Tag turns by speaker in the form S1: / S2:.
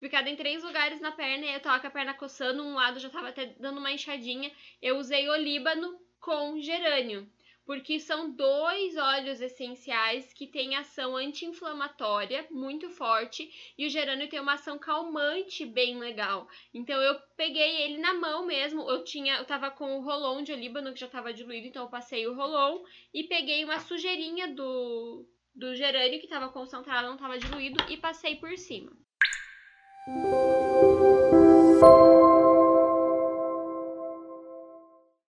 S1: picada em três lugares na perna e eu tava com a perna coçando, um lado já tava até dando uma inchadinha. Eu usei olíbano com gerânio porque são dois óleos essenciais que têm ação anti-inflamatória muito forte e o gerânio tem uma ação calmante bem legal. Então eu peguei ele na mão mesmo, eu tinha, eu tava com o rolon de olíbano que já tava diluído, então eu passei o rolon e peguei uma sujeirinha do do gerânio que estava concentrado, não estava diluído e passei por cima.